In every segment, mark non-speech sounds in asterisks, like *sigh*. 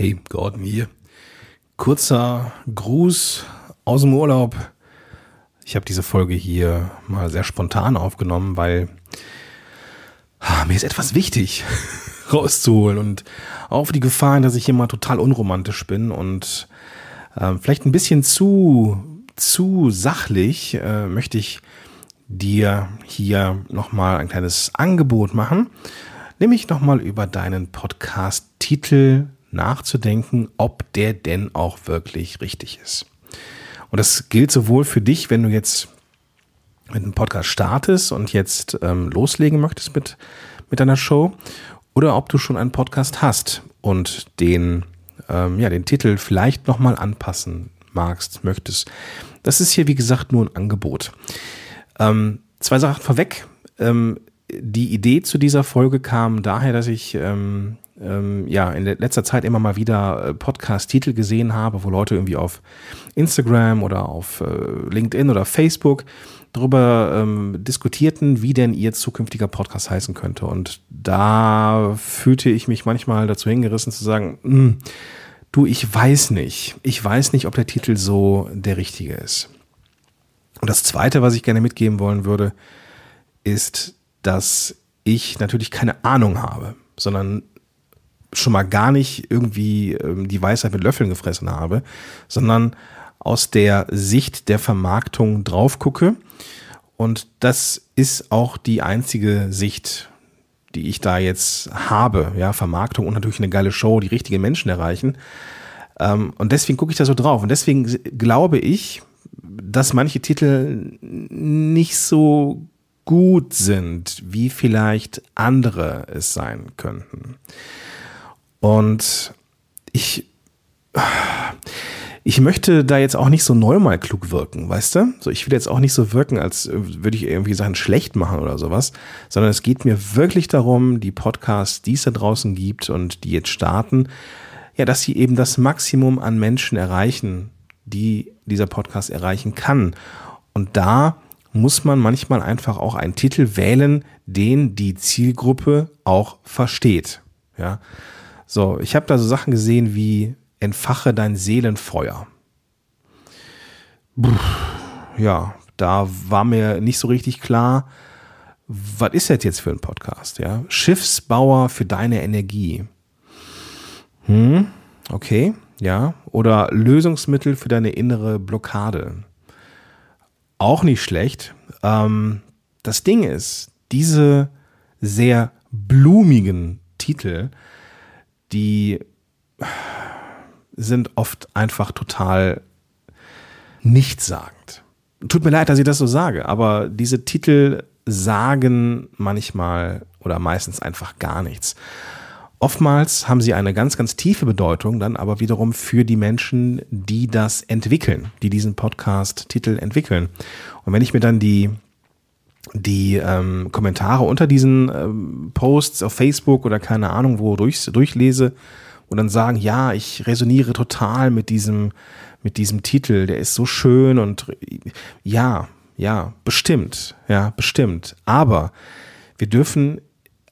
Hey, Gordon hier. Kurzer Gruß aus dem Urlaub. Ich habe diese Folge hier mal sehr spontan aufgenommen, weil ah, mir ist etwas wichtig *laughs* rauszuholen und auf die Gefahr, dass ich hier mal total unromantisch bin und äh, vielleicht ein bisschen zu, zu sachlich, äh, möchte ich dir hier nochmal ein kleines Angebot machen, nämlich nochmal über deinen Podcast-Titel nachzudenken, ob der denn auch wirklich richtig ist. Und das gilt sowohl für dich, wenn du jetzt mit einem Podcast startest und jetzt ähm, loslegen möchtest mit, mit deiner Show, oder ob du schon einen Podcast hast und den, ähm, ja, den Titel vielleicht nochmal anpassen magst, möchtest. Das ist hier, wie gesagt, nur ein Angebot. Ähm, zwei Sachen vorweg. Ähm, die Idee zu dieser Folge kam daher, dass ich ähm, ähm, ja in letzter Zeit immer mal wieder äh, Podcast-Titel gesehen habe, wo Leute irgendwie auf Instagram oder auf äh, LinkedIn oder Facebook darüber ähm, diskutierten, wie denn ihr zukünftiger Podcast heißen könnte. Und da fühlte ich mich manchmal dazu hingerissen zu sagen, hm, du, ich weiß nicht. Ich weiß nicht, ob der Titel so der richtige ist. Und das Zweite, was ich gerne mitgeben wollen würde, ist, dass ich natürlich keine Ahnung habe, sondern schon mal gar nicht irgendwie ähm, die Weisheit mit Löffeln gefressen habe, sondern aus der Sicht der Vermarktung drauf gucke. Und das ist auch die einzige Sicht, die ich da jetzt habe. Ja, Vermarktung und natürlich eine geile Show, die richtigen Menschen erreichen. Ähm, und deswegen gucke ich da so drauf. Und deswegen glaube ich, dass manche Titel nicht so gut sind, wie vielleicht andere es sein könnten. Und ich, ich möchte da jetzt auch nicht so neunmal klug wirken, weißt du? So, ich will jetzt auch nicht so wirken, als würde ich irgendwie Sachen schlecht machen oder sowas, sondern es geht mir wirklich darum, die Podcasts, die es da draußen gibt und die jetzt starten, ja, dass sie eben das Maximum an Menschen erreichen, die dieser Podcast erreichen kann. Und da muss man manchmal einfach auch einen Titel wählen, den die Zielgruppe auch versteht. Ja. So, ich habe da so Sachen gesehen wie Entfache dein Seelenfeuer. Puh, ja, da war mir nicht so richtig klar, was ist das jetzt für ein Podcast? Ja, Schiffsbauer für deine Energie. Hm, okay, ja. Oder Lösungsmittel für deine innere Blockade. Auch nicht schlecht. Ähm, das Ding ist, diese sehr blumigen Titel die sind oft einfach total nichtssagend. Tut mir leid, dass ich das so sage, aber diese Titel sagen manchmal oder meistens einfach gar nichts. Oftmals haben sie eine ganz, ganz tiefe Bedeutung, dann aber wiederum für die Menschen, die das entwickeln, die diesen Podcast-Titel entwickeln. Und wenn ich mir dann die die ähm, Kommentare unter diesen ähm, Posts auf Facebook oder keine Ahnung wo durch, durchlese und dann sagen, ja, ich resoniere total mit diesem, mit diesem Titel, der ist so schön und ja, ja, bestimmt, ja, bestimmt. Aber wir dürfen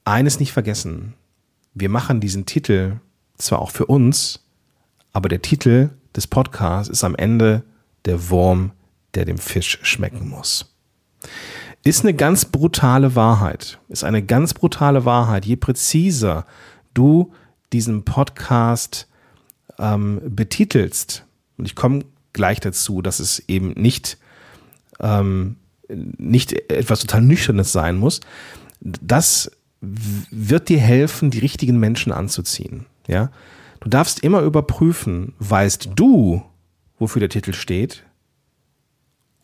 eines nicht vergessen. Wir machen diesen Titel zwar auch für uns, aber der Titel des Podcasts ist am Ende der Wurm, der dem Fisch schmecken muss. Ist eine ganz brutale Wahrheit. Ist eine ganz brutale Wahrheit. Je präziser du diesen Podcast ähm, betitelst, und ich komme gleich dazu, dass es eben nicht, ähm, nicht etwas total Nüchternes sein muss, das wird dir helfen, die richtigen Menschen anzuziehen. Ja? Du darfst immer überprüfen, weißt du, wofür der Titel steht,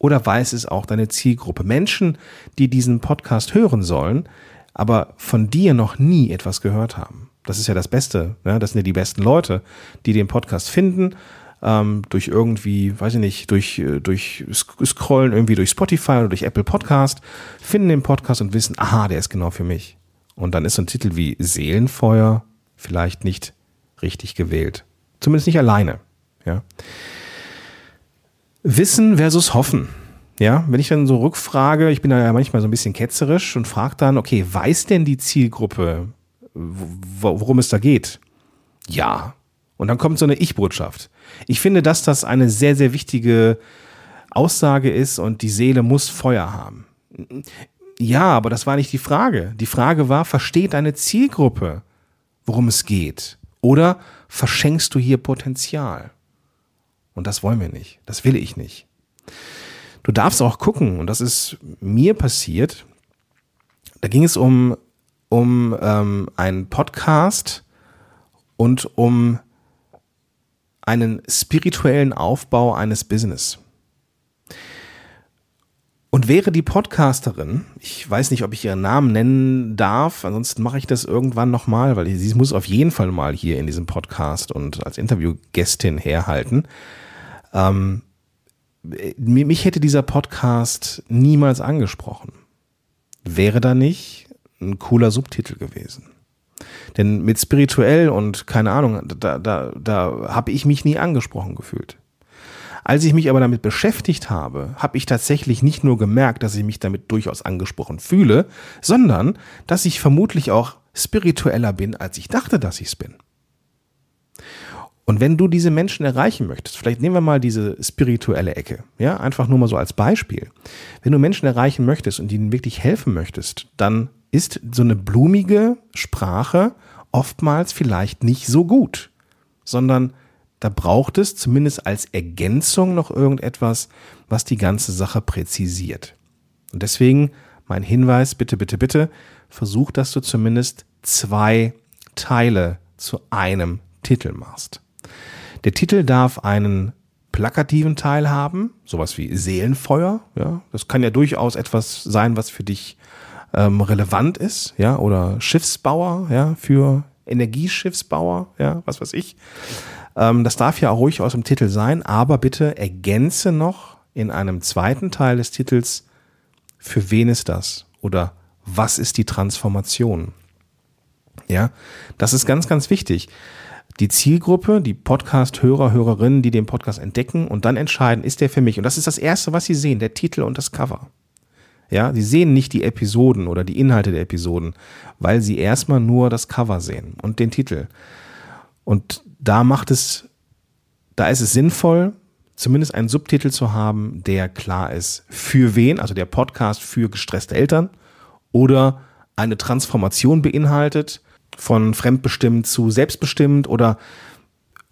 oder weiß es auch deine Zielgruppe? Menschen, die diesen Podcast hören sollen, aber von dir noch nie etwas gehört haben. Das ist ja das Beste. Ne? Das sind ja die besten Leute, die den Podcast finden, ähm, durch irgendwie, weiß ich nicht, durch, äh, durch Scrollen irgendwie durch Spotify oder durch Apple Podcast, finden den Podcast und wissen, aha, der ist genau für mich. Und dann ist so ein Titel wie Seelenfeuer vielleicht nicht richtig gewählt. Zumindest nicht alleine. Ja. Wissen versus Hoffen. Ja, wenn ich dann so rückfrage, ich bin da ja manchmal so ein bisschen ketzerisch und frage dann, okay, weiß denn die Zielgruppe, worum es da geht? Ja. Und dann kommt so eine Ich-Botschaft. Ich finde, dass das eine sehr, sehr wichtige Aussage ist und die Seele muss Feuer haben. Ja, aber das war nicht die Frage. Die Frage war, versteht deine Zielgruppe, worum es geht? Oder verschenkst du hier Potenzial? Und das wollen wir nicht. Das will ich nicht. Du darfst auch gucken, und das ist mir passiert. Da ging es um, um ähm, einen Podcast und um einen spirituellen Aufbau eines Business. Und wäre die Podcasterin, ich weiß nicht, ob ich ihren Namen nennen darf, ansonsten mache ich das irgendwann nochmal, weil sie muss auf jeden Fall mal hier in diesem Podcast und als Interviewgästin herhalten. Ähm, mich hätte dieser Podcast niemals angesprochen. Wäre da nicht ein cooler Subtitel gewesen. Denn mit spirituell und keine Ahnung, da, da, da habe ich mich nie angesprochen gefühlt. Als ich mich aber damit beschäftigt habe, habe ich tatsächlich nicht nur gemerkt, dass ich mich damit durchaus angesprochen fühle, sondern dass ich vermutlich auch spiritueller bin, als ich dachte, dass ich es bin. Und wenn du diese Menschen erreichen möchtest, vielleicht nehmen wir mal diese spirituelle Ecke, ja, einfach nur mal so als Beispiel. Wenn du Menschen erreichen möchtest und ihnen wirklich helfen möchtest, dann ist so eine blumige Sprache oftmals vielleicht nicht so gut, sondern da braucht es zumindest als Ergänzung noch irgendetwas, was die ganze Sache präzisiert. Und deswegen mein Hinweis, bitte, bitte, bitte, versuch, dass du zumindest zwei Teile zu einem Titel machst. Der Titel darf einen plakativen Teil haben, sowas wie Seelenfeuer, ja. Das kann ja durchaus etwas sein, was für dich ähm, relevant ist, ja, oder Schiffsbauer, ja, für Energieschiffsbauer, ja, was weiß ich. Ähm, das darf ja auch ruhig aus dem Titel sein, aber bitte ergänze noch in einem zweiten Teil des Titels, für wen ist das? Oder was ist die Transformation? Ja, das ist ganz, ganz wichtig. Die Zielgruppe, die Podcast-Hörer, Hörerinnen, die den Podcast entdecken und dann entscheiden, ist der für mich? Und das ist das Erste, was sie sehen, der Titel und das Cover. Ja, sie sehen nicht die Episoden oder die Inhalte der Episoden, weil sie erstmal nur das Cover sehen und den Titel. Und da macht es, da ist es sinnvoll, zumindest einen Subtitel zu haben, der klar ist, für wen, also der Podcast für gestresste Eltern oder eine Transformation beinhaltet, von fremdbestimmt zu selbstbestimmt oder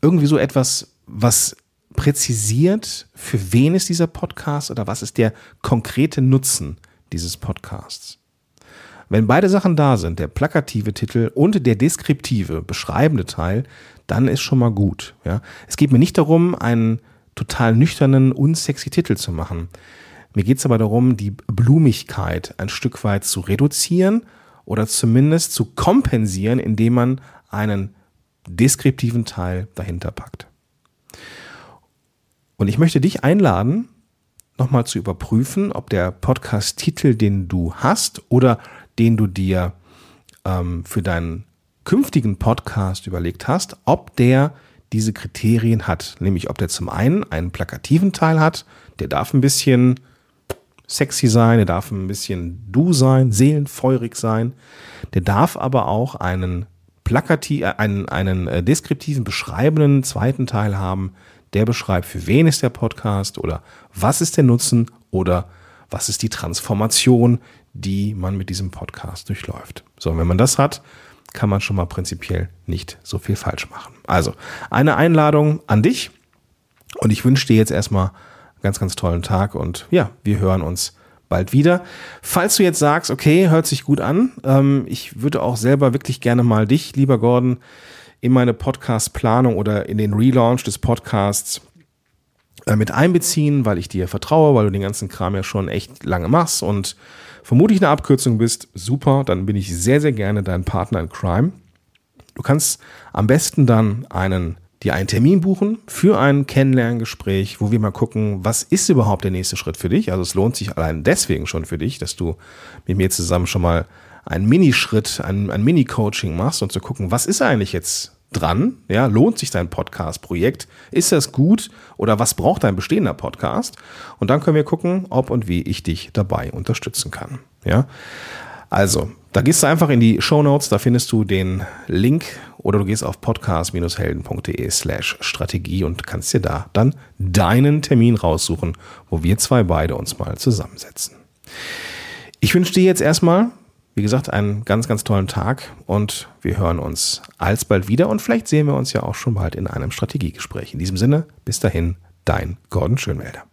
irgendwie so etwas, was präzisiert, für wen ist dieser Podcast oder was ist der konkrete Nutzen dieses Podcasts. Wenn beide Sachen da sind, der plakative Titel und der deskriptive, beschreibende Teil, dann ist schon mal gut. Ja? Es geht mir nicht darum, einen total nüchternen, unsexy Titel zu machen. Mir geht es aber darum, die Blumigkeit ein Stück weit zu reduzieren oder zumindest zu kompensieren, indem man einen deskriptiven Teil dahinter packt. Und ich möchte dich einladen, nochmal zu überprüfen, ob der Podcast-Titel, den du hast oder den du dir ähm, für deinen künftigen Podcast überlegt hast, ob der diese Kriterien hat. Nämlich, ob der zum einen einen plakativen Teil hat, der darf ein bisschen sexy sein, der darf ein bisschen du sein, seelenfeurig sein. Der darf aber auch einen plakativ, äh, einen, einen äh, deskriptiven, beschreibenden zweiten Teil haben, der beschreibt, für wen ist der Podcast oder was ist der Nutzen oder was ist die Transformation, die man mit diesem Podcast durchläuft. So, und wenn man das hat, kann man schon mal prinzipiell nicht so viel falsch machen. Also, eine Einladung an dich und ich wünsche dir jetzt erstmal ganz, ganz tollen Tag und ja, wir hören uns bald wieder. Falls du jetzt sagst, okay, hört sich gut an, ähm, ich würde auch selber wirklich gerne mal dich, lieber Gordon, in meine Podcast-Planung oder in den Relaunch des Podcasts äh, mit einbeziehen, weil ich dir vertraue, weil du den ganzen Kram ja schon echt lange machst und vermutlich eine Abkürzung bist, super, dann bin ich sehr, sehr gerne dein Partner in Crime. Du kannst am besten dann einen dir einen Termin buchen für ein Kennenlerngespräch, wo wir mal gucken, was ist überhaupt der nächste Schritt für dich. Also es lohnt sich allein deswegen schon für dich, dass du mit mir zusammen schon mal einen Minischritt, ein, ein Mini-Coaching machst und zu gucken, was ist eigentlich jetzt dran? Ja, lohnt sich dein Podcast-Projekt? Ist das gut oder was braucht dein bestehender Podcast? Und dann können wir gucken, ob und wie ich dich dabei unterstützen kann. Ja, also Da gehst du einfach in die Show Notes, da findest du den Link oder du gehst auf podcast-helden.de slash Strategie und kannst dir da dann deinen Termin raussuchen, wo wir zwei beide uns mal zusammensetzen. Ich wünsche dir jetzt erstmal, wie gesagt, einen ganz, ganz tollen Tag und wir hören uns alsbald wieder und vielleicht sehen wir uns ja auch schon bald in einem Strategiegespräch. In diesem Sinne, bis dahin, dein Gordon Schönwälder.